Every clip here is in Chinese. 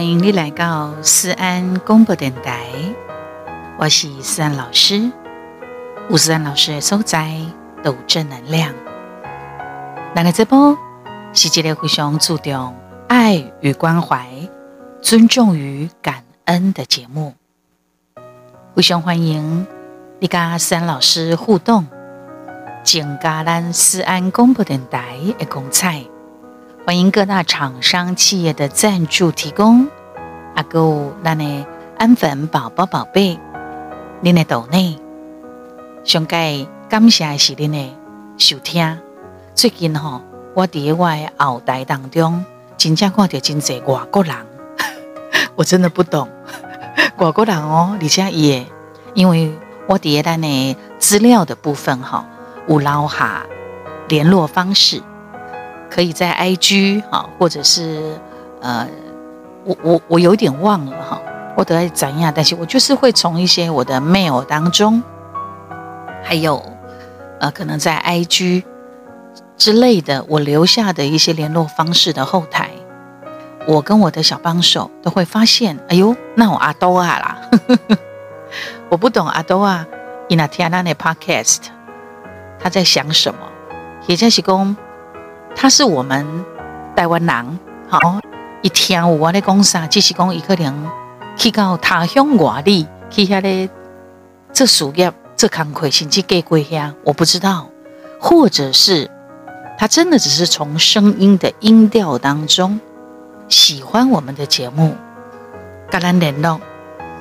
欢迎你来到思安广播电台，我是思安老师。吴思安老师的所在都正能量。那个直播是一个非常注重爱与关怀、尊重与感恩的节目。非常欢迎你跟思安老师互动，增加咱思安广播电台的光彩。欢迎各大厂商企业的赞助提供，阿哥，咱的安粉宝宝宝贝，您的抖内，上盖感谢的是您的收听。最近哈，我伫我的后台当中，真正看到真济外国人，我真的不懂外国人哦，而且也因为我伫咱的资料的部分哈，有留下联络方式。可以在 IG 哈，或者是呃，我我我有点忘了哈，我得怎样？但是我就是会从一些我的 mail 当中，还有呃，可能在 IG 之类的，我留下的一些联络方式的后台，我跟我的小帮手都会发现，哎呦，那我阿多啊啦，我不懂阿多啊，in a Tiana 的 podcast，他在想什么？也在是讲。他是我们台湾人，好，一听我的讲啥，只是讲一个人去到他乡外地去遐咧做事业、做工课，甚至过过下，我不知道，或者是他真的只是从声音的音调当中喜欢我们的节目，跟咱联络，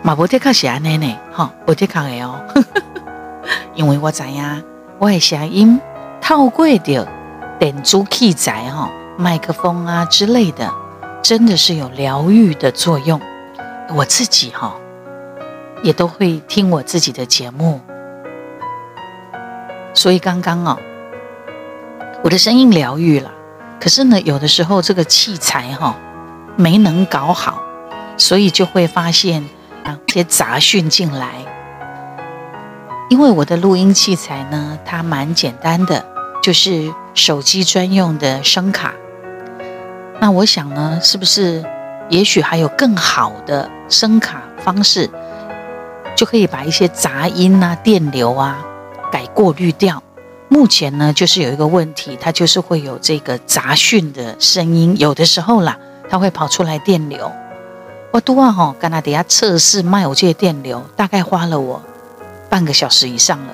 嘛不得靠是安尼呢，哈，不得靠的哦，因为我知影，我的声音透过着。点珠器材哈，麦克风啊之类的，真的是有疗愈的作用。我自己哈，也都会听我自己的节目，所以刚刚哦，我的声音疗愈了。可是呢，有的时候这个器材哈没能搞好，所以就会发现一些杂讯进来。因为我的录音器材呢，它蛮简单的。就是手机专用的声卡，那我想呢，是不是也许还有更好的声卡方式，就可以把一些杂音啊、电流啊改过滤掉？目前呢，就是有一个问题，它就是会有这个杂讯的声音，有的时候啦，它会跑出来电流。我都啊哈，跟他底下测试卖我这些电流，大概花了我半个小时以上了。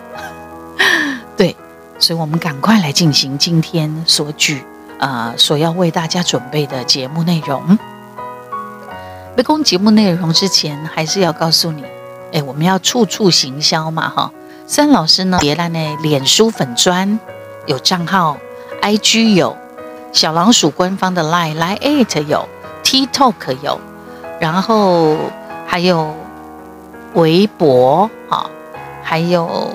所以，我们赶快来进行今天所举呃所要为大家准备的节目内容。在讲节目内容之前，还是要告诉你，哎，我们要处处行销嘛，哈。三老师呢，别来呢，脸书粉砖有账号，IG 有，小老鼠官方的 Line Line 有，TikTok 有，然后还有微博，哈，还有。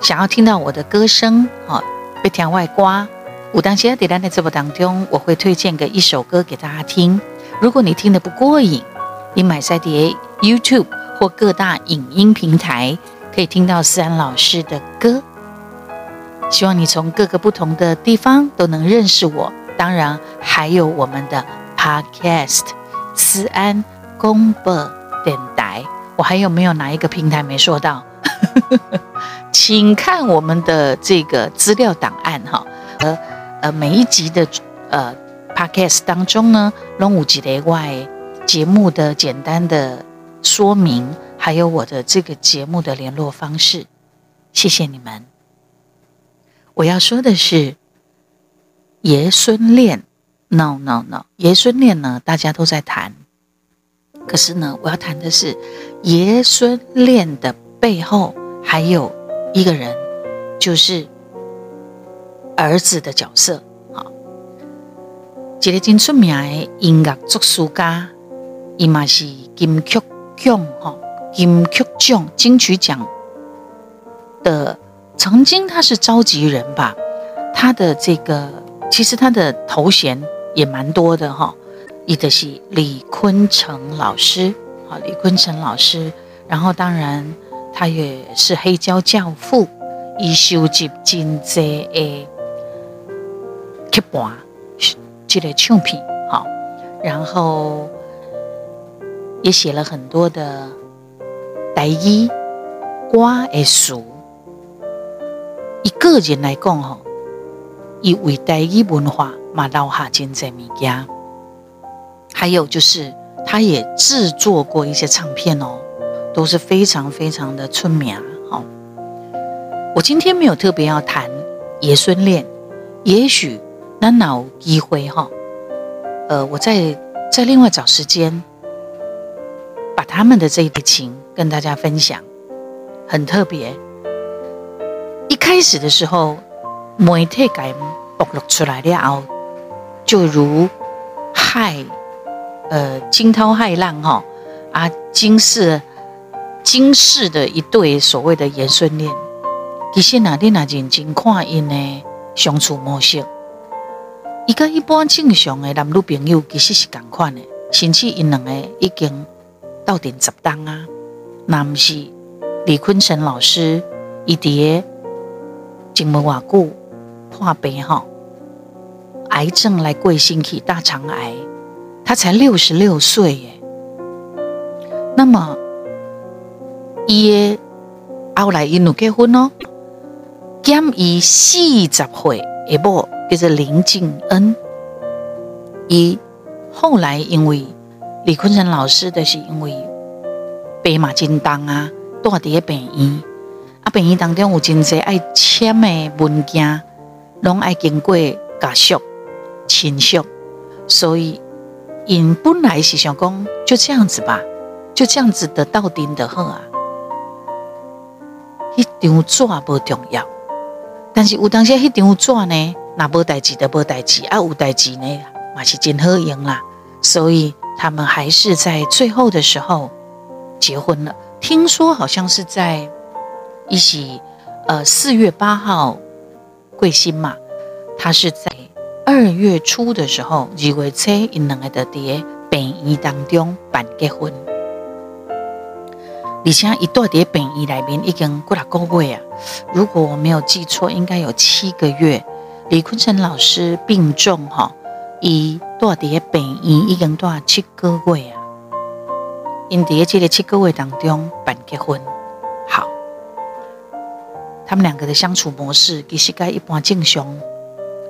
想要听到我的歌声，好，别听外挂。我当先在咱的直播当中，我会推荐个一首歌给大家听。如果你听得不过瘾，你买赛碟 YouTube 或各大影音平台可以听到思安老师的歌。希望你从各个不同的地方都能认识我。当然，还有我们的 Podcast 思安广播电台。我还有没有哪一个平台没说到？请看我们的这个资料档案哈，呃呃，每一集的呃 podcast 当中呢，龙五集的外节目的简单的说明，还有我的这个节目的联络方式，谢谢你们。我要说的是爷孙恋，no no no，爷孙恋呢，大家都在谈，可是呢，我要谈的是爷孙恋的背后还有。一个人就是儿子的角色，好，一个真出名的音乐作曲家，伊嘛是金曲奖哈，金曲奖金曲奖的，曾经他是召集人吧，他的这个其实他的头衔也蛮多的哈，一个是李坤城老师，好，李坤城老师，然后当然。他也是黑胶教父，伊收集真济的曲盘，这个唱片，好，然后也写了很多的台语歌的书。以个人来讲，吼，以为台语文化嘛留下真侪物件。还有就是，他也制作过一些唱片哦，都是非常非常的出名。好，我今天没有特别要谈爷孙恋，也许那脑机会哈，呃，我再再另外找时间，把他们的这一笔情跟大家分享，很特别。一开始的时候，媒体给曝露出来了后，就如海，呃，惊涛骇浪哈啊，惊世今世的一对所谓的爷孙恋。其实哪天哪认真看因的相处模式，伊跟一般正常的男女朋友其实是同款的，甚至因两个已经到底十当啊。那不是李坤城老师一叠。前没偌久破病哈，癌症来过身体，大肠癌，他才六十六岁耶。那么，伊后来因有结婚哦，减伊四十岁，一部叫做林静恩。伊后来因为李坤城老师的是因为病嘛真重啊，住伫病院。啊，病院当中有真侪爱签的文件，拢爱经过家属亲属，所以因本来是想讲就这样子吧，就这样子的到顶的好啊。迄张纸不重要，但是有当时迄张纸呢，那无代志的无代志，啊有代志呢，嘛是真好用啦。所以他们还是在最后的时候结婚了。听说好像是在。一起，呃，四月八号贵新嘛，他是在二月初的时候，二月初因两个的在病院当中办结婚，而且一段在病院里面已经过了个月啊，如果我没有记错，应该有七个月。李坤城老师病重哈，一段在病院已经段七个月啊，因在这个七个月当中办结婚。好他们两个的相处模式，其实跟一般正常，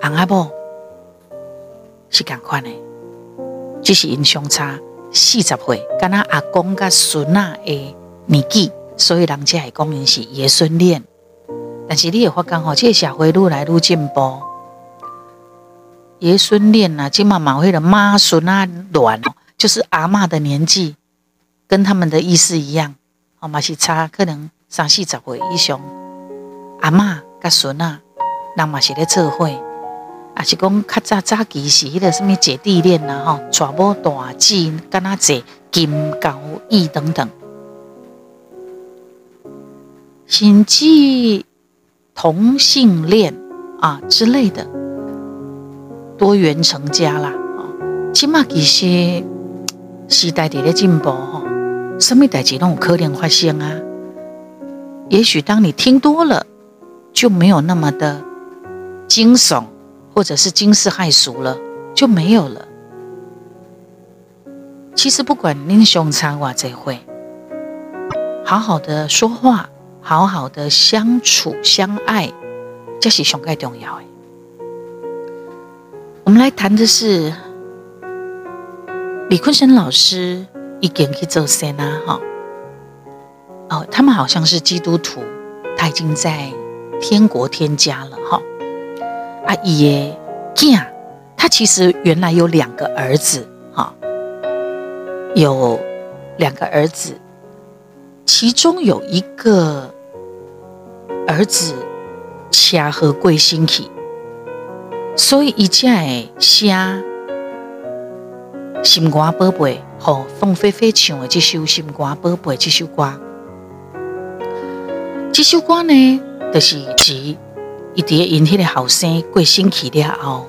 阿阿婆是同款的，只是因相差四十岁，跟他阿公跟孙啊的年纪，所以人家会讲因是爷孙恋。但是你也发觉吼，这个社会愈来愈进步，爷孙恋啊，今嘛满会的妈孙啊乱，就是阿嬷的年纪，跟他们的意思一样，哦嘛是差可能三四十岁以上。阿嬷甲孙啊，人嘛是咧做伙，也是讲较早早期是迄个什么姐弟恋呐，吼，娶某大姊，跟他坐金交椅等等，甚至同性恋啊之类的，多元成家啦，哦，起码其实时代伫咧进步，吼，什么代志拢有可能发生啊。也许当你听多了。就没有那么的惊悚，或者是惊世骇俗了，就没有了。其实不管您相差偌济岁，好好的说话，好好的相处相爱，这是上盖重要的。我们来谈的是李坤生老师已经去做神啊，哈，哦，他们好像是基督徒，他已经在。天国天家了哈，阿爷囝，他其实原来有两个儿子哈，有两个儿子，其中有一个儿子恰和贵星体，所以一家写心肝宝贝和凤飞飞唱的这首心肝宝贝这首歌，这首歌呢。就是指，伊伫因迄个后生过身去了后，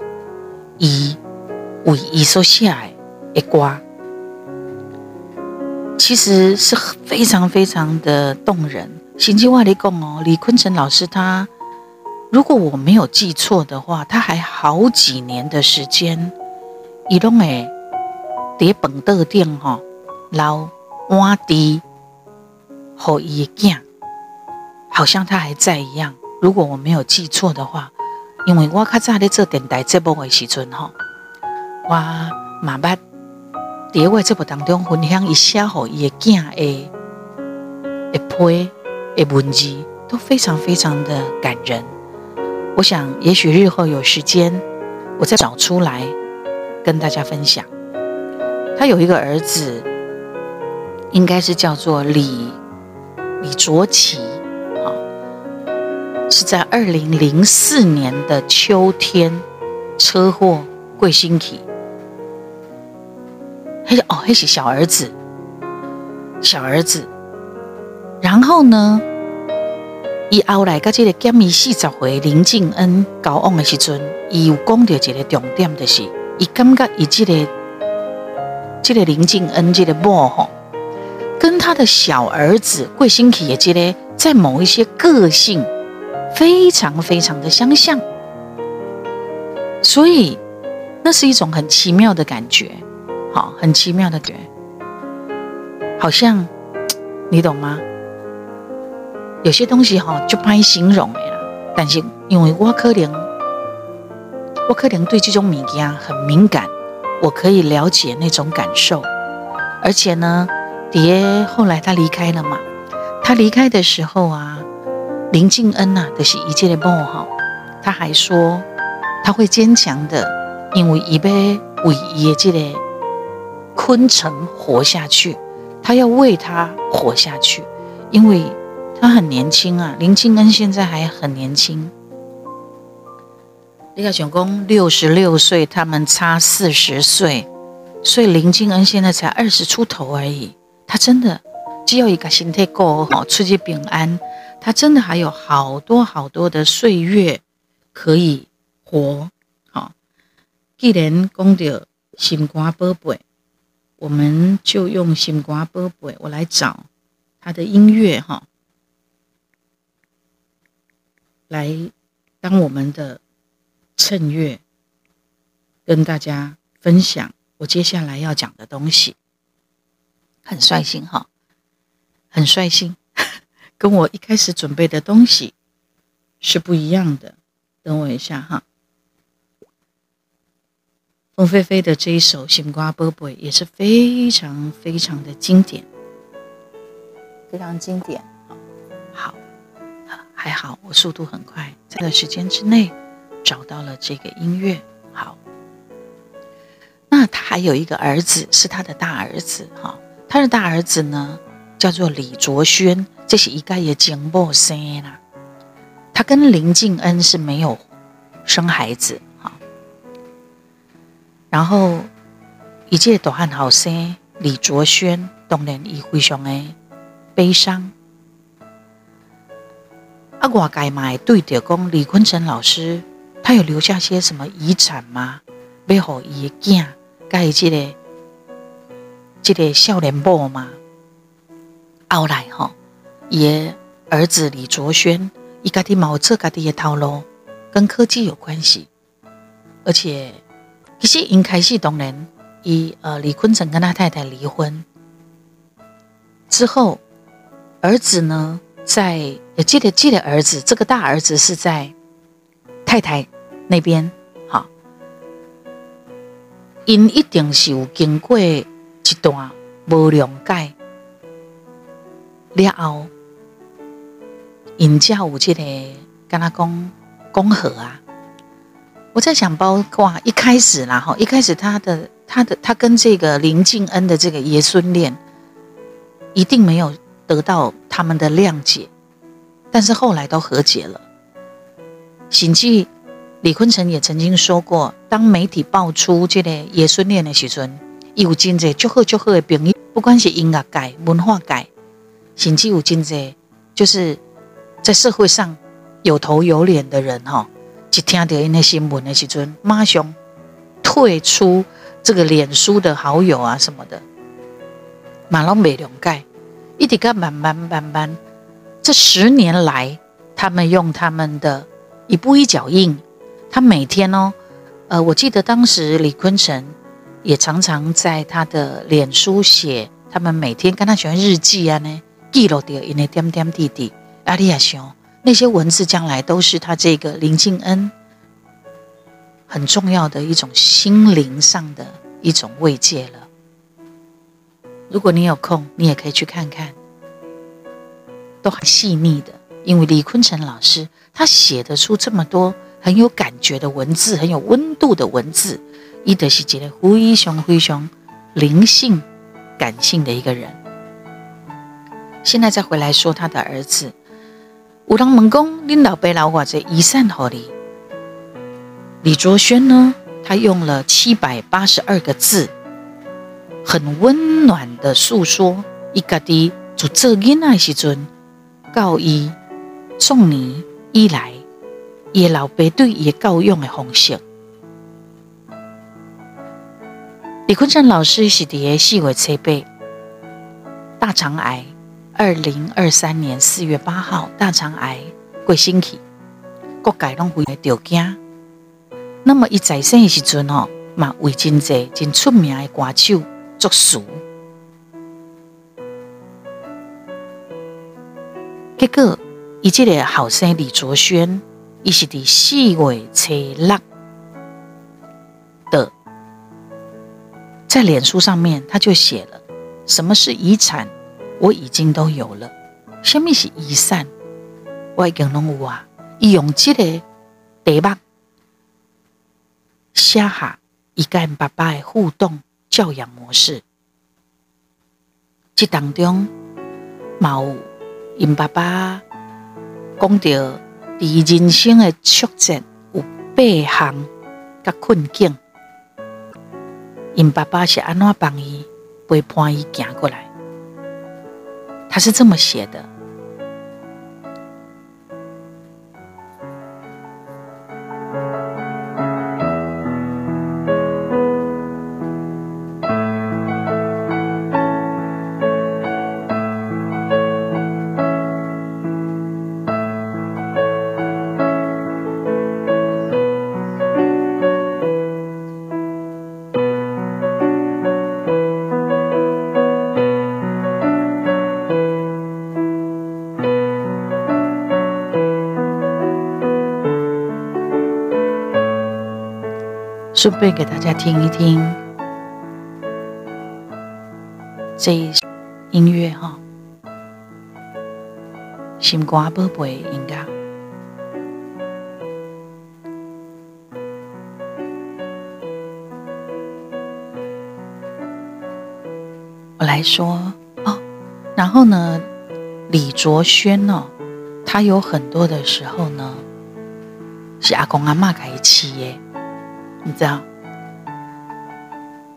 伊为伊所写的歌，其实是非常非常的动人。甚至我来讲哦，李坤城老师他，如果我没有记错的话，他还好几年的时间，伊拢会伫饭桌顶吼捞碗碟，互伊的囝，好像他还在一样。如果我没有记错的话，因为我较早咧做电台节目的时阵吼，我嘛捌伫我节目当中分享一下吼伊的囝的的批的文字，都非常非常的感人。我想，也许日后有时间，我再找出来跟大家分享。他有一个儿子，应该是叫做李李卓奇，啊，是在二零零四年的秋天车祸过身去。嘿哦，嘿是小儿子，小儿子。然后呢，伊后来甲这个减医四十岁林敬恩交往的时阵，伊有讲到一个重点，就是伊感觉伊这个。这个林敬恩这个某吼，跟他的小儿子贵新奇也记得在某一些个性非常非常的相像，所以那是一种很奇妙的感觉，好，很奇妙的感觉，好像你懂吗？有些东西哈就不爱形容的啦，但是因为我可能我可能对这种物件很敏感。我可以了解那种感受，而且呢，蝶后来他离开了嘛。他离开的时候啊，林敬恩呐、啊，就是一切的梦哈。他还说他会坚强的，因为一杯为一切的昆城活下去，他要为他活下去，因为他很年轻啊。林敬恩现在还很年轻。李克强公六十六岁，他们差四十岁，所以林敬恩现在才二十出头而已。他真的只要一个心态够好，出去平安，他真的还有好多好多的岁月可以活。好，既然讲到心肝宝贝，我们就用心瓜波波，我来找他的音乐哈，来当我们的。衬乐，跟大家分享我接下来要讲的东西，很率性哈，很率性，跟我一开始准备的东西是不一样的。等我一下哈，凤飞飞的这一首《心肝宝贝》也是非常非常的经典，非常经典。好，还好我速度很快，在这个时间之内。找到了这个音乐，好。那他还有一个儿子，是他的大儿子，哈。他的大儿子呢，叫做李卓轩，这是一个也金波生啦。他跟林敬恩是没有生孩子，哈。然后，一届大汉好生李卓轩，当然也非常的悲伤。啊，我该买对着，讲李坤城老师。他有留下些什么遗产吗？背后也惊盖这个这个少年宝吗？后来哈，也儿子李卓轩，伊家己冇做家己的头路，跟科技有关系。而且其实一开始当然，伊呃李坤城跟他太太离婚之后，儿子呢在记得记得儿子这个大儿子是在。太太那边好，因一定是有经过一段无谅解了后，因才有这个跟他讲讲和啊。我在想，包括一开始啦哈，一开始他的他的他跟这个林敬恩的这个爷孙恋，一定没有得到他们的谅解，但是后来都和解了。甚至李坤城也曾经说过，当媒体爆出这个爷孙恋的时阵，有真济祝贺祝贺的朋友，不管是音乐界、文化界，甚至有真济就是在社会上有头有脸的人哈，一听到因的新闻的时阵，马上退出这个脸书的好友啊什么的，马龙没谅解，一直个慢慢慢慢，这十年来，他们用他们的。一步一脚印，他每天哦，呃，我记得当时李坤城也常常在他的脸书写，他们每天跟他写日记啊呢，记录掉一点点滴滴。阿丽亚兄，那些文字将来都是他这个林静恩很重要的一种心灵上的一种慰藉了。如果你有空，你也可以去看看，都很细腻的。因为李坤城老师他写得出这么多很有感觉的文字，很有温度的文字，伊德是一雄、胡一雄灵性、感性的一个人。现在再回来说他的儿子，有人问讲，恁老爸老话这遗产何里？李卓轩呢？他用了七百八十二个字，很温暖的诉说一个的做这囡仔时阵告伊。送你一来，叶老爸对叶教养的方式。李坤城老师是第四月七八，大肠癌，二零二三年四月八号，大肠癌过身去，各界拢非常着惊。那么伊在生的时阵哦，嘛为真济真出名的歌手作词，结果。伊这个后生李卓轩，伊是伫四月初六的，在脸书上面他就写了：“什么是遗产？我已经都有了。什么是遗产？我已经拢有啊！伊用这个题目写下伊跟爸爸的互动教养模式，这当中有因爸爸。”讲到伫人生的挫折有八项甲困境，因爸爸是安怎帮伊陪伴伊行过来？他是这么写的。顺便给大家听一听这一音乐哈，心肝宝贝音乐。我来说哦，然后呢，李卓轩呢，他有很多的时候呢，是阿公阿嬷给起耶。你知道，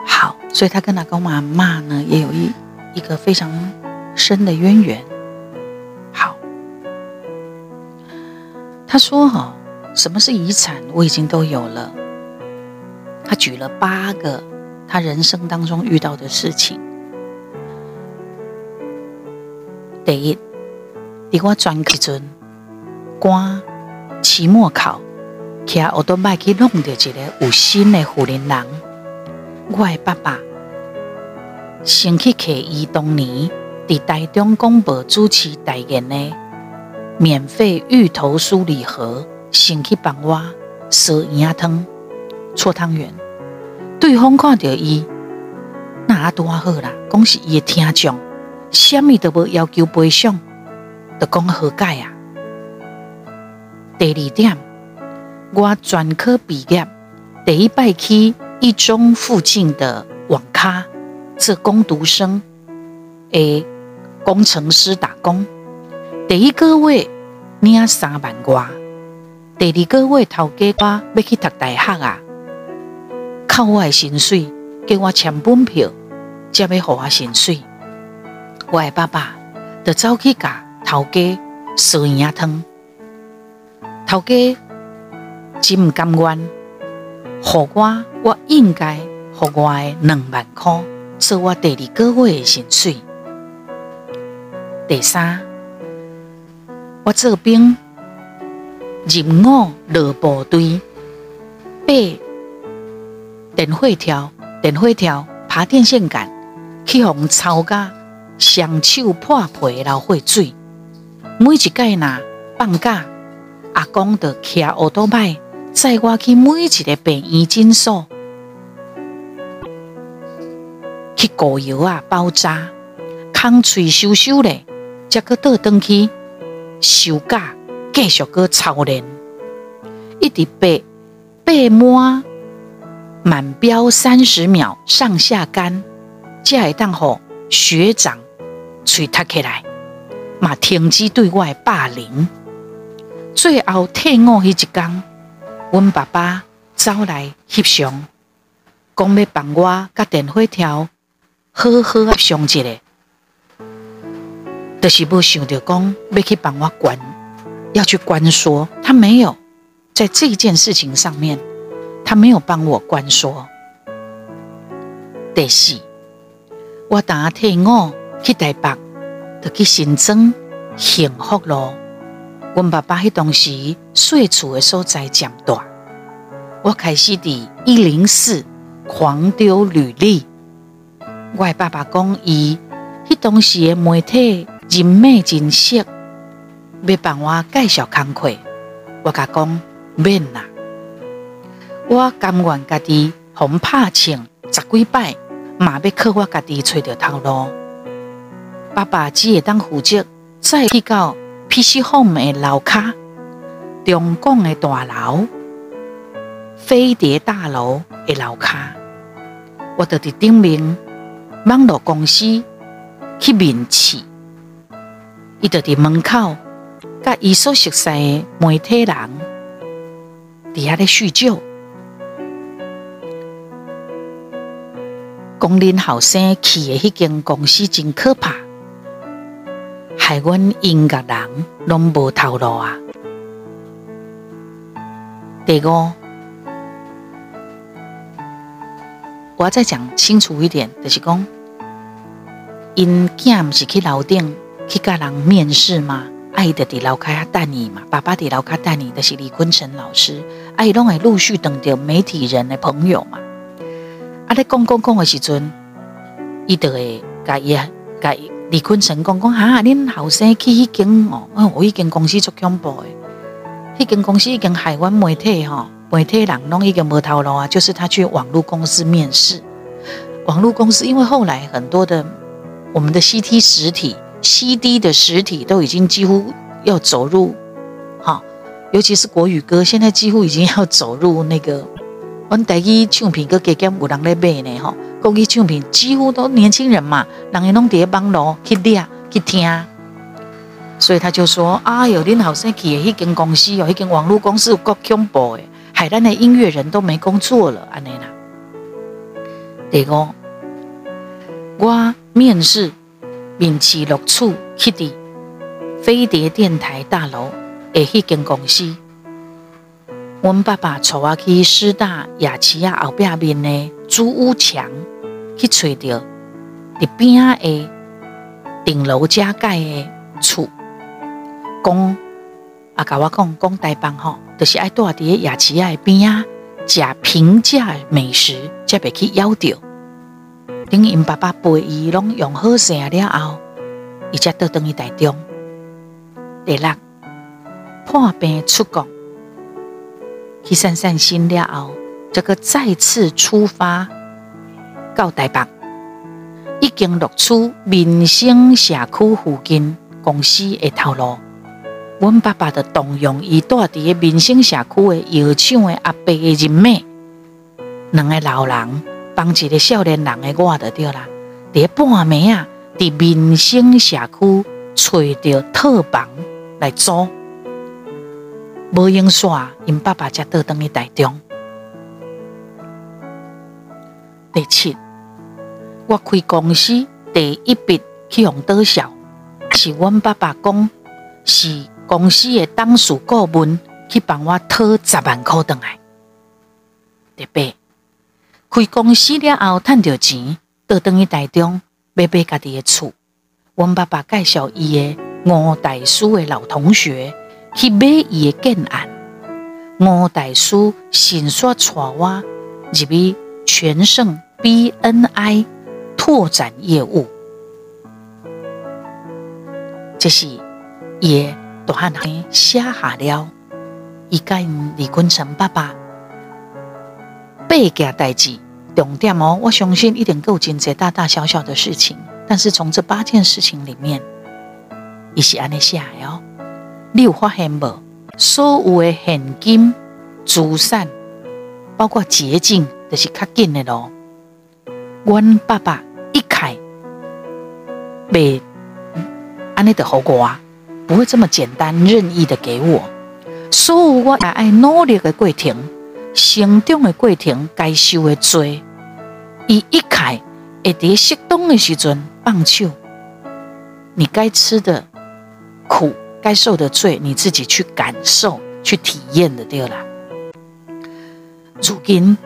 好，所以他跟他公妈妈呢，也有一一个非常深的渊源。好，他说：“哈，什么是遗产？我已经都有了。”他举了八个他人生当中遇到的事情。第一，给我转基准，关期末考。骑奥多麦去弄到一个有心的富人人，我的爸爸先去给伊当年在台中广播主持代言的免费芋头酥礼盒，先去帮我烧圆仔汤、搓汤圆。对方看到伊，那多好啦，讲是伊的听众，什么都无要求赔偿，就讲好解啊。第二点。我专科毕业，第一拜去一中附近的网咖做工读生，诶，工程师打工。第一个月领三万块，第二个月头家我要去读大学啊，靠我的薪水，给我签本票，才要给我薪水。我的爸爸就走去甲头家烧圆仔汤，头家。真不甘愿，给我我应该给我的两万块，做我第二个月的薪水。第三，我做兵入伍落部队，爬电火条电火条、爬电线杆，去互操甲双手破皮流血水。每一届呐放假，阿公就骑奥多麦载我去每一个病院诊所去膏药啊包扎，空喙收收咧，才阁倒转去休假，继续阁操练，一直爬爬满。满标三十秒上下杆，才会当予学长喙踢起来，嘛停止对我的霸凌。最后退伍迄一天，阮爸爸走来翕相，讲要帮我甲电火条好好翕相一下，就是无想到讲要去帮我关，要去关说，他没有在这件事情上面。他没有帮我关说，第四我打退伍去台北，就去新庄幸福咯。阮爸爸迄当时税厝的所在渐大，我开始伫一零四狂丢履历。我的爸爸讲伊迄当时的媒体人脉真熟，要帮我介绍工课。我甲讲免啦。我甘愿家己红拍枪十几摆，嘛要靠我家己找到头路。爸爸只会当负责再去到 PC Home 的楼卡，中共的大楼、飞碟大楼的楼卡，我就伫顶面网络公司去面试，伊就伫门口，甲伊所熟悉的媒体人伫遐咧叙旧。讲恁后生去的迄间公司真可怕，害阮音乐人拢无头路啊！第五，我再讲清楚一点，就是讲，因囝毋是去楼顶去甲人面试吗？爱的伫楼卡遐等伊嘛，爸爸伫楼卡等伊，就是李坤城老师，爱拢会陆续等到媒体人的朋友嘛。啊！咧讲讲讲的时阵，伊就会甲伊甲李坤成讲讲哈，恁后生去迄间哦，我迄间公司足恐怖诶，迄间公司已经害阮媒体吼，媒体人拢已经无头路啊。就是他去网络公司面试，网络公司因为后来很多的我们的 CT 实体、CD 的实体都已经几乎要走入，哈，尤其是国语歌，现在几乎已经要走入那个。阮台语唱片阁加减有人咧卖呢吼，国语唱片几乎都年轻人嘛，人家拢伫网络去掠去听，所以他就说：“哎哟，恁后生去诶迄间公司哦，迄间网络公司有够恐怖诶，害咱的音乐人都没工作了安尼啦。”第五，我面试面试录取去伫飞碟电台大楼诶迄间公司。阮爸爸带我去师大雅齐亚后壁面的租屋墙去找到伫边的顶楼加盖的厝，讲啊，甲我讲讲台北吼，就是爱住伫雅齐亚的边仔食平价美食，才袂去夭着。等因爸爸陪伊拢用好势了后，伊才倒转去台中。第六，破病出国。去散散心了后，这个再次出发到台北，已经录取民生社区附近公司的头路。阮爸爸就动用伊住伫民生社区的药厂的阿伯的人脉，两个老人帮一个少年人的我就对啦。伫半暝啊，伫民生社区找着套房来租。无用煞，因爸爸才倒转去台中。第七，我开公司第一笔去用多少？是阮爸爸讲，是公司的董事顾问去帮我讨十万块转来。第八，开公司了后赚到钱，倒转去台中买买家己的厝。阮爸爸介绍伊的吴大叔的老同学。去买伊的建案，吴大叔迅速带我入去全盛 BNI 拓展业务，这是也大汉写下了，伊甲李坤城爸爸八件代志重点哦，我相信一定够紧这大大小小的事情，但是从这八件事情里面，伊是安尼写的哦，你有发现无？所有的现金、资产，包括捷径，都是较紧的咯。阮爸爸一开，袂安尼的后果啊，不会这么简单任意的给我。所有我也爱努力的过程，成长的过程，该受的罪，伊一开，会伫适当的时阵放手。你该吃的苦。该受的罪，你自己去感受、去体验的，对啦。如今，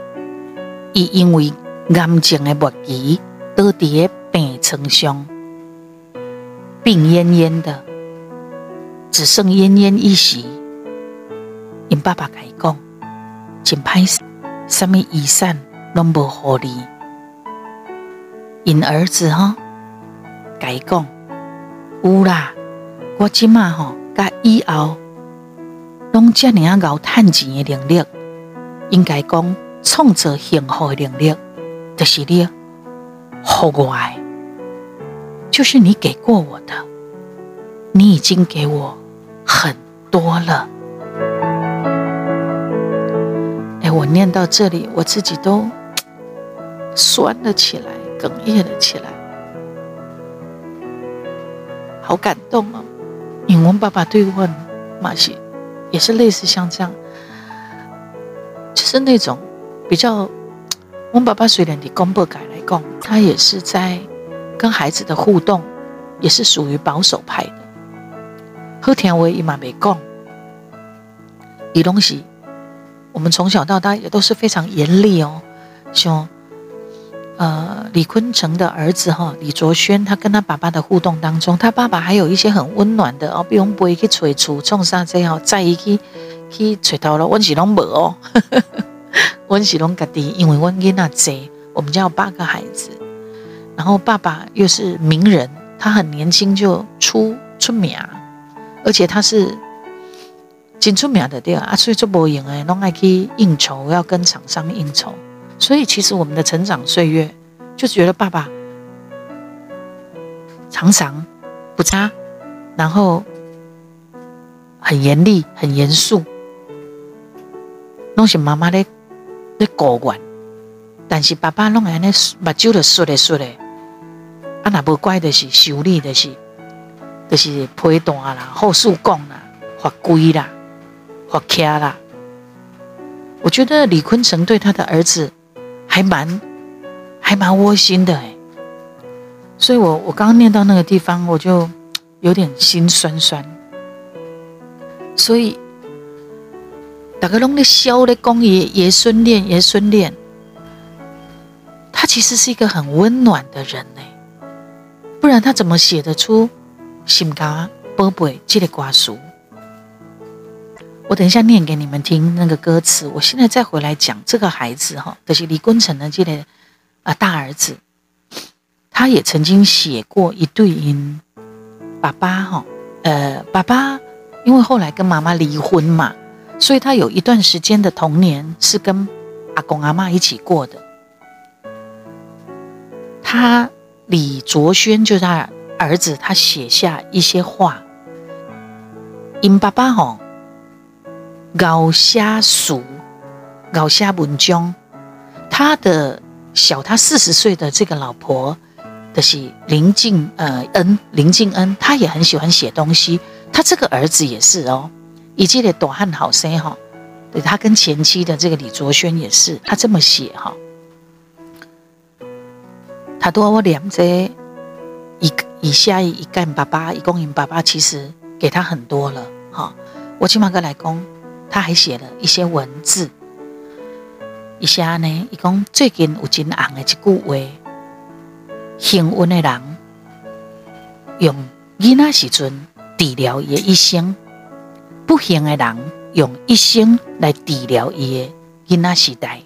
伊因为癌症的末期，倒伫病床上，病恹恹的，只剩奄奄一息。因爸爸甲伊讲，真歹势，什么遗产拢无予你。因儿子哈，甲伊讲，有啦。我即马吼，甲以后拢遮尔啊熬趁钱的能力，应该讲创造幸福的能力，就是你，互我的，就是你给过我的，你已经给我很多了。哎，我念到这里，我自己都酸了起来，哽咽了起来，好感动啊！因为爸爸对我马西，也是类似像这样，就是那种比较。我爸爸虽然你公布改了讲，他也是在跟孩子的互动，也是属于保守派的。好听话伊嘛没讲，伊东西，我们从小到大也都是非常严厉哦，像。呃，李坤城的儿子哈，李卓轩，他跟他爸爸的互动当中，他爸爸还有一些很温暖的哦，不用不会去催促，冲啥这样，在一起去催头了，温喜龙无哦，温喜龙家己，因为阮囡仔侪，我们家有八个孩子，然后爸爸又是名人，他很年轻就出出名，而且他是真出名的对啊，所以做播音诶，拢爱去应酬，要跟厂商应酬。所以，其实我们的成长岁月，就觉得爸爸常常不差，然后很严厉、很严肃，拢是妈妈咧咧顾管，但是爸爸拢安尼目睭就缩咧缩咧，啊，若无乖的是修理的是，就是批单啦、后事讲啦、罚规啦、罚卡啦。我觉得李坤城对他的儿子。还蛮还蛮窝心的哎，所以我我刚刚念到那个地方，我就有点心酸酸。所以大家拢在笑咧，讲爷爷孙恋爷孙恋，他其实是一个很温暖的人呢，不然他怎么写得出心肝宝贝这个歌词？我等一下念给你们听那个歌词。我现在再回来讲这个孩子哈，就是李坤城的这个啊大儿子，他也曾经写过一对音。爸爸哈，呃，爸爸因为后来跟妈妈离婚嘛，所以他有一段时间的童年是跟阿公阿嬷一起过的。他李卓轩就是他儿子，他写下一些话，因爸爸哈。熬写书，搞写文章。他的小他四十岁的这个老婆，的是林静呃恩林静恩，他也很喜欢写东西。他这个儿子也是哦，以及的大汉好生哈。对，他跟前妻的这个李卓轩也是，他这么写哈。他多我两这以以下一干爸爸，一共因爸爸其实给他很多了哈。我起码个来讲。他还写了一些文字，一下呢，伊讲最近有真红的一句话：幸运的人用囡仔时阵治疗伊的一生，不幸的人用一生来治疗伊的囡仔时代。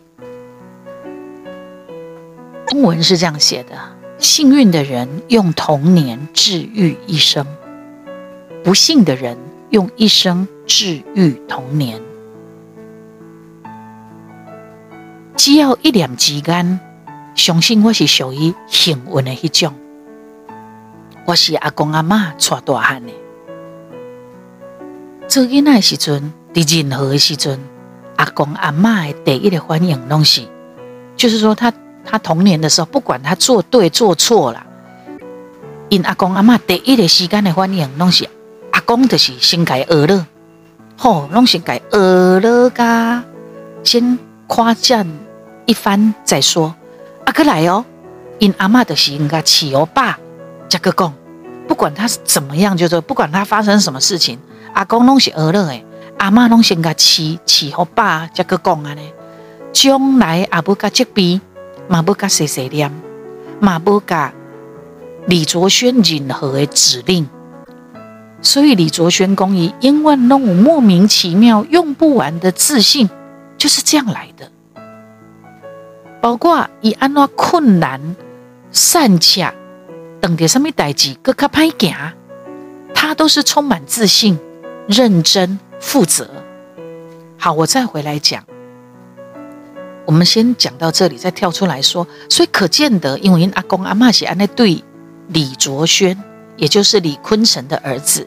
中文是这样写的：幸运的人用童年治愈一生，不幸的人用一生治愈童年。只要一念之间，相信我是属于幸运的一种。我是阿公阿妈带大汉的，做囡仔时阵，在任何的时阵，阿公阿妈的第一个反应拢是，就是说他他童年的时候，不管他做对做错了，因阿公阿妈第一个时间的反应拢是，阿公就是先该学了，吼，拢是该学了噶，先夸赞一番再说。阿哥来哦，因阿妈就是应该起我爸，这个讲，不管他是怎么样，就说不管他发生什么事情，阿公拢是学了诶，阿妈拢是应该起起我爸，这个讲啊呢，将来阿不加责备，嘛不加碎碎念，嘛不甲李卓轩任何的指令，所以李卓轩公益因为那种莫名其妙用不完的自信，就是这样来的。包括以安怎困难、善巧，等点什么代志，更加歹行，他都是充满自信、认真、负责。好，我再回来讲。我们先讲到这里，再跳出来说。所以可见得，因为阿公阿嬷是安那对李卓轩，也就是李坤城的儿子，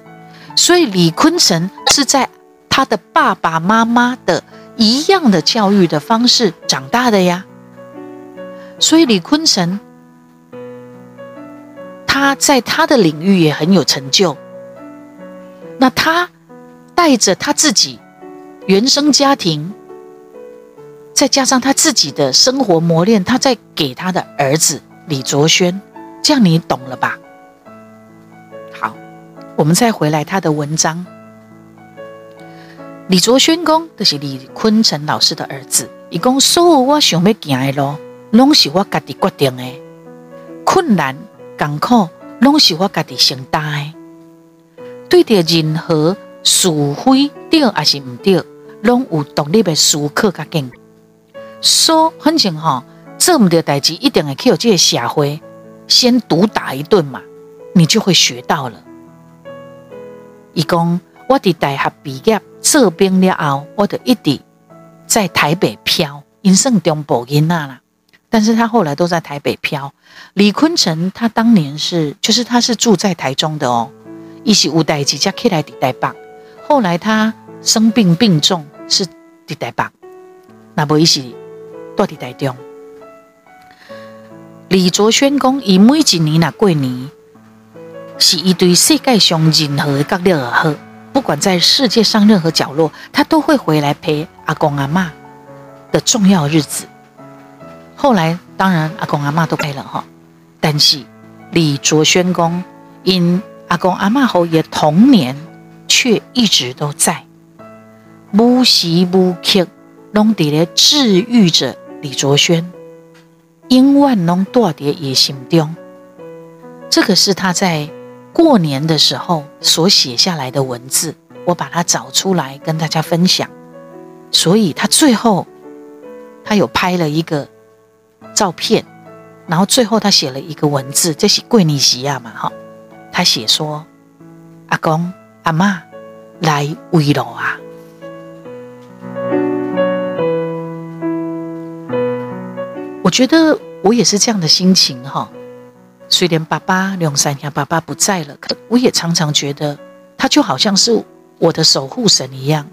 所以李坤城是在他的爸爸妈妈的一样的教育的方式长大的呀。所以李坤城，他在他的领域也很有成就。那他带着他自己原生家庭，再加上他自己的生活磨练，他在给他的儿子李卓轩，这样你懂了吧？好，我们再回来他的文章。李卓轩公就是李坤城老师的儿子，一共所有我想要行的路。拢是我家己决定的，困难、艰苦，拢是我家己承担的。对待任何是非对还是唔对，拢有独立的思考甲见。说反正哈，做唔对代志，一定会去这个社会先毒打一顿嘛，你就会学到了。伊讲我伫大学毕业做兵了后，我就一直在台北漂，因算中部囡仔啦。但是他后来都在台北漂。李坤城他当年是，就是他是住在台中的哦，一起五代几家起来抵台北。后来他生病病重，是抵台北，那不一起到底台中。李卓轩公以每一年那过年，是一对世界上任何的角落而好，不管在世界上任何角落，他都会回来陪阿公阿嬷的重要日子。后来当然阿公阿嬷都陪了哈，但是李卓轩公因阿公阿嬷后也童年却一直都在，无时无刻拢伫咧治愈着李卓轩，永远拢住伫伊心中。这个是他在过年的时候所写下来的文字，我把它找出来跟大家分享。所以他最后他有拍了一个。照片，然后最后他写了一个文字，这是贵尼西亚嘛哈，他写说：“阿公阿妈来慰劳啊。”觉得我也是这样的心情哈。虽然爸爸两三年爸爸不在了，可我也常常觉得他就好像是我的守护神一样。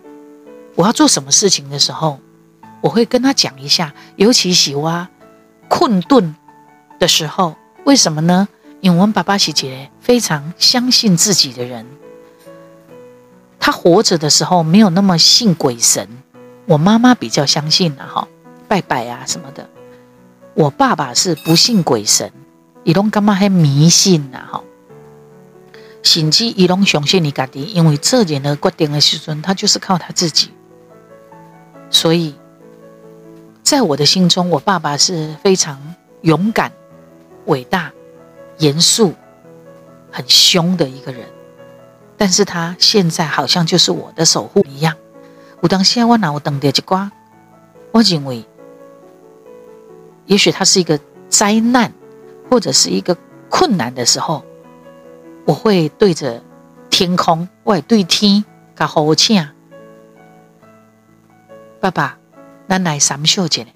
我要做什么事情的时候，我会跟他讲一下，尤其喜欢。困顿的时候，为什么呢？因为我们爸爸是一个非常相信自己的人。他活着的时候没有那么信鬼神，我妈妈比较相信啊，哈，拜拜啊什么的。我爸爸是不信鬼神，伊拢干嘛还迷信呐，哈。甚至伊拢相信你家己，因为这人的决定的时阵，他就是靠他自己，所以。在我的心中，我爸爸是非常勇敢、伟大、严肃、很凶的一个人。但是他现在好像就是我的守护一样。有当时我拿我等的一瓜，我认为，也许他是一个灾难或者是一个困难的时候，我会对着天空，我会对天甲呼请，爸爸，咱来三秀一下。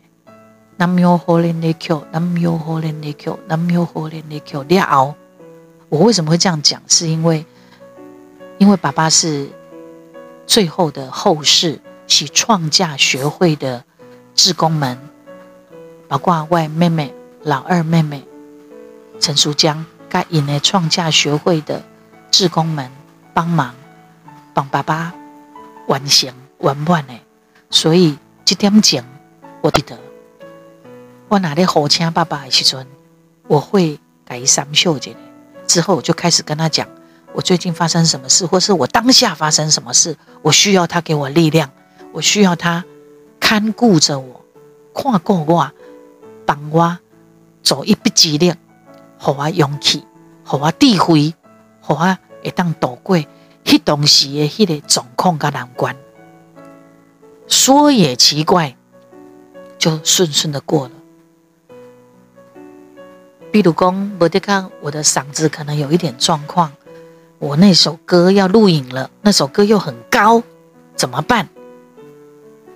南无火莲的 Q，南无火莲的 Q，南无火莲的 Q。了后，我为什么会这样讲？是因为，因为爸爸是最后的后世，是创价学会的志工们，包括外妹妹、老二妹妹陈淑江，该引来创价学会的志工们帮忙，帮爸爸完成完满的，所以这点讲，我记得。我哪里好请爸爸的时阵，我会改三秀姐。之后我就开始跟他讲，我最近发生什么事，或是我当下发生什么事，我需要他给我力量，我需要他看顾着我，看顾我，帮我做一笔之力，给我勇气，给我智慧，给我会当度过迄当时的迄个状况跟难关。说也奇怪，就顺顺的过了。比如讲，我得看我的嗓子可能有一点状况，我那首歌要录影了，那首歌又很高，怎么办？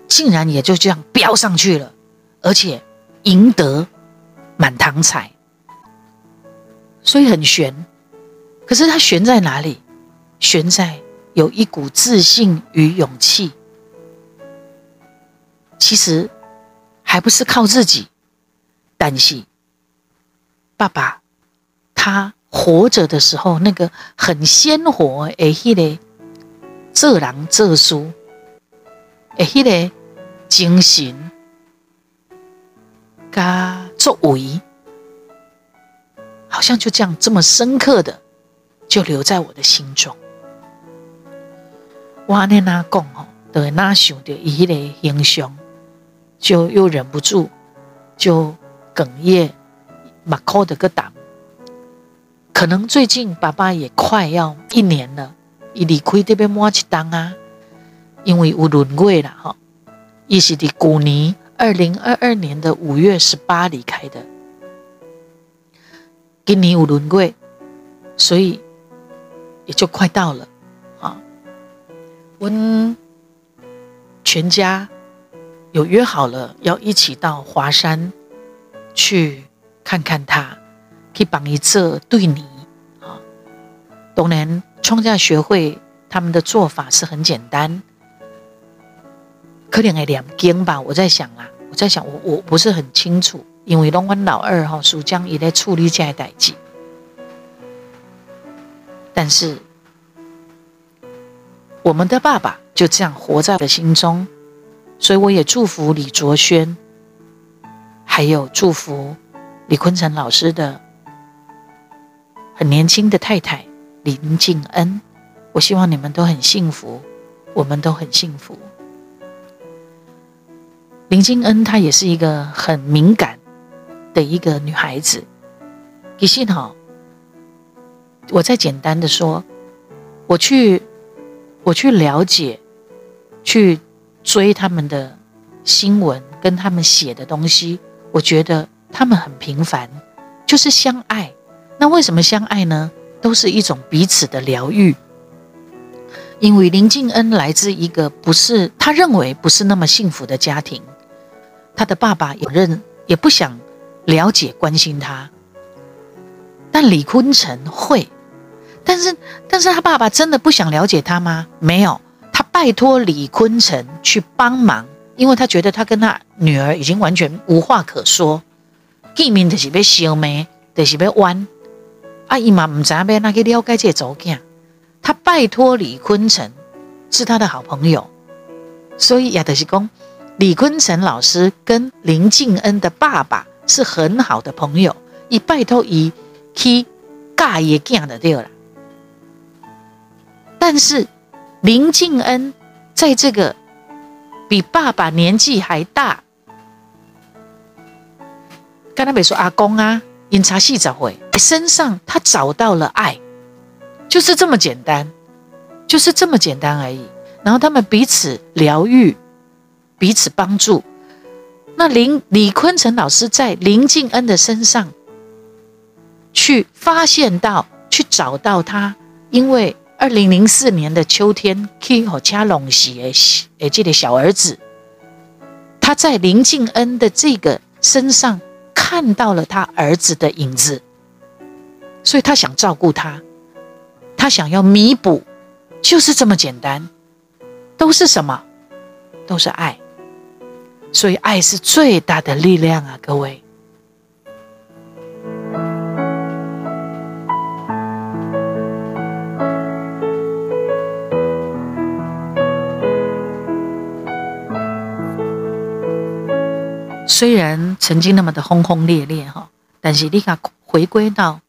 竟然也就这样飙上去了，而且赢得满堂彩，所以很悬。可是它悬在哪里？悬在有一股自信与勇气。其实还不是靠自己，但是。爸爸，他活着的时候，那个很鲜活，诶，迄个做人做事，诶，迄个精神加作为，好像就这样这么深刻的，就留在我的心中。我那那讲吼，对，那想到伊迄个形象，就又忍不住就哽咽。马考的个档，可能最近爸爸也快要一年了，伊离开这边摸起档啊，因为有轮过了哈，伊是伫旧年二零二二年的五月十八离开的，今年有轮过，所以也就快到了啊。我们全家有约好了要一起到华山去。看看他，可以绑一这对你啊。当然，创价学会他们的做法是很简单，可能还两间吧。我在想啊，我在想，我我不是很清楚，因为龙湾老二哈属将也在处理这些代志。但是，我们的爸爸就这样活在我的心中，所以我也祝福李卓轩，还有祝福。李坤城老师的很年轻的太太林静恩，我希望你们都很幸福，我们都很幸福。林静恩她也是一个很敏感的一个女孩子。其实哈，我再简单的说，我去我去了解，去追他们的新闻跟他们写的东西，我觉得。他们很平凡，就是相爱。那为什么相爱呢？都是一种彼此的疗愈。因为林静恩来自一个不是他认为不是那么幸福的家庭，他的爸爸也认也不想了解关心他。但李坤城会，但是但是他爸爸真的不想了解他吗？没有，他拜托李坤城去帮忙，因为他觉得他跟他女儿已经完全无话可说。见面就是要笑眉，就是要弯。阿姨嘛唔知要哪去了解这组件。他拜托李坤城是他的好朋友，所以也就是讲，李坤城老师跟林静恩的爸爸是很好的朋友。伊拜托伊去教伊的囝的对了。但是林静恩在这个比爸爸年纪还大。刚才没说阿公啊，饮茶细找回身上，他找到了爱，就是这么简单，就是这么简单而已。然后他们彼此疗愈，彼此帮助。那林李坤城老师在林敬恩的身上去发现到，去找到他，因为二零零四年的秋天，去和家龙喜诶诶，这个小儿子，他在林敬恩的这个身上看到了他儿子的影子，所以他想照顾他，他想要弥补，就是这么简单，都是什么？都是爱，所以爱是最大的力量啊，各位。虽然曾经那么的轰轰烈烈哈，但是你看回归到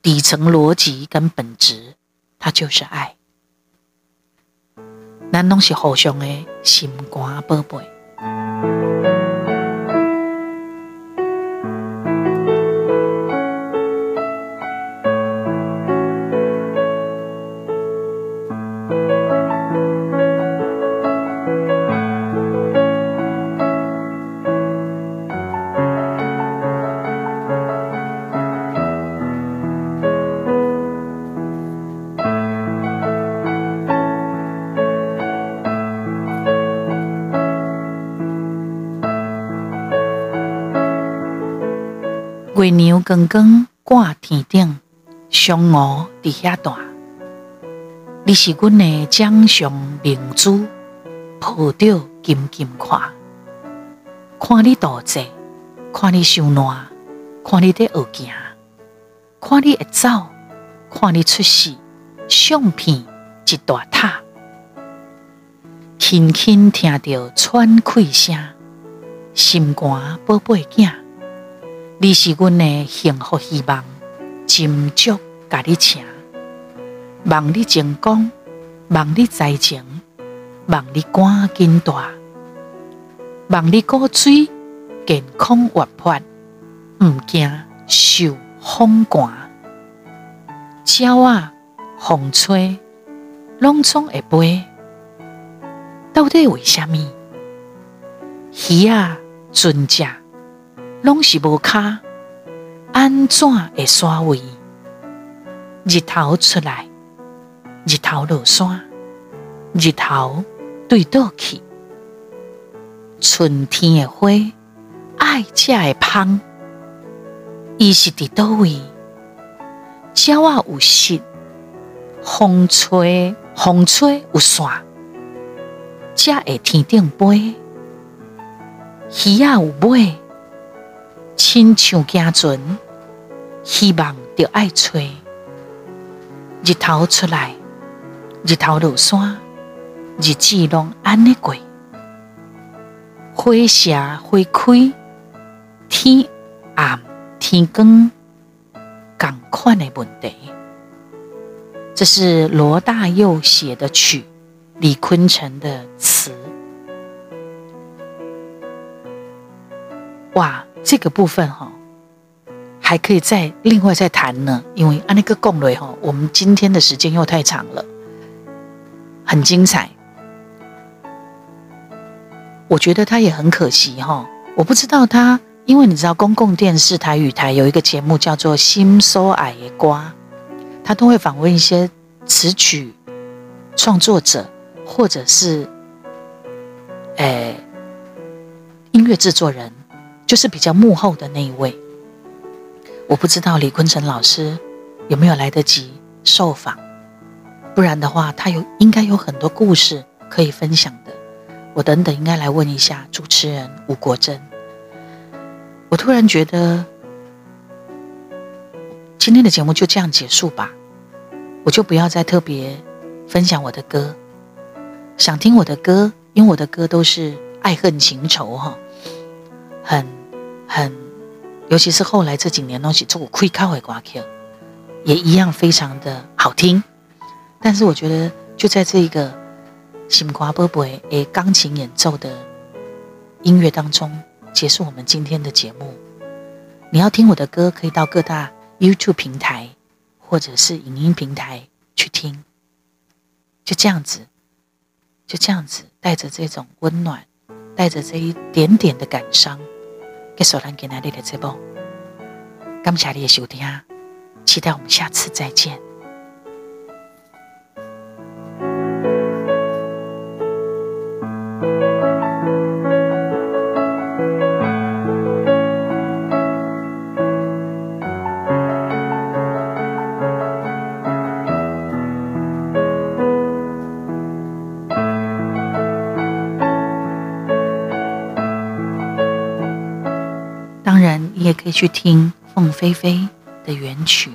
底层逻辑跟本质，它就是爱。咱拢是互相的心肝宝贝。月光光挂天顶，嫦娥伫遐大。你是阮的掌上明珠，抱着紧紧看。看你多济，看你受难，看你伫学行，看你会走，看你出世，相片一大塔。轻轻听到喘气声，心肝宝贝囝。你是阮的幸福希望，斟酌甲你请，望你成功，望你财情，望你赶紧大，望你骨髓健康活泼，毋惊受风寒。鸟啊，风吹，拢总会飞，到底为虾米？鱼啊，船只。拢是无脚，安怎会刷位？日头出来，日头落山，日头对倒去。春天的花，爱食的芳，伊是伫倒位？鸟啊有翅，风吹风吹有线，才会天顶飞。鱼啊有尾。亲像行船，希望着爱吹。日头出来，日头落山，日子拢安尼过。花谢花开，天暗天光，同款的问题。这是罗大佑写的曲，李坤城的词。哇！这个部分哈，还可以再另外再谈呢，因为按那个共类哈，我们今天的时间又太长了，很精彩。我觉得他也很可惜哈，我不知道他，因为你知道公共电视台语台有一个节目叫做《心收矮的歌》，他都会访问一些词曲创作者或者是诶音乐制作人。就是比较幕后的那一位，我不知道李坤城老师有没有来得及受访，不然的话，他有应该有很多故事可以分享的。我等等应该来问一下主持人吴国珍。我突然觉得今天的节目就这样结束吧，我就不要再特别分享我的歌。想听我的歌，因为我的歌都是爱恨情仇哈，很。很，尤其是后来这几年东西做开卡会挂 Q，也一样非常的好听。但是我觉得就在这一个心肝宝贝诶钢琴演奏的音乐当中结束我们今天的节目。你要听我的歌，可以到各大 YouTube 平台或者是影音平台去听。就这样子，就这样子，带着这种温暖。带着这一点点的感伤，结束咱今天的节目。感谢你的收听，期待我们下次再见。去听凤飞飞的原曲。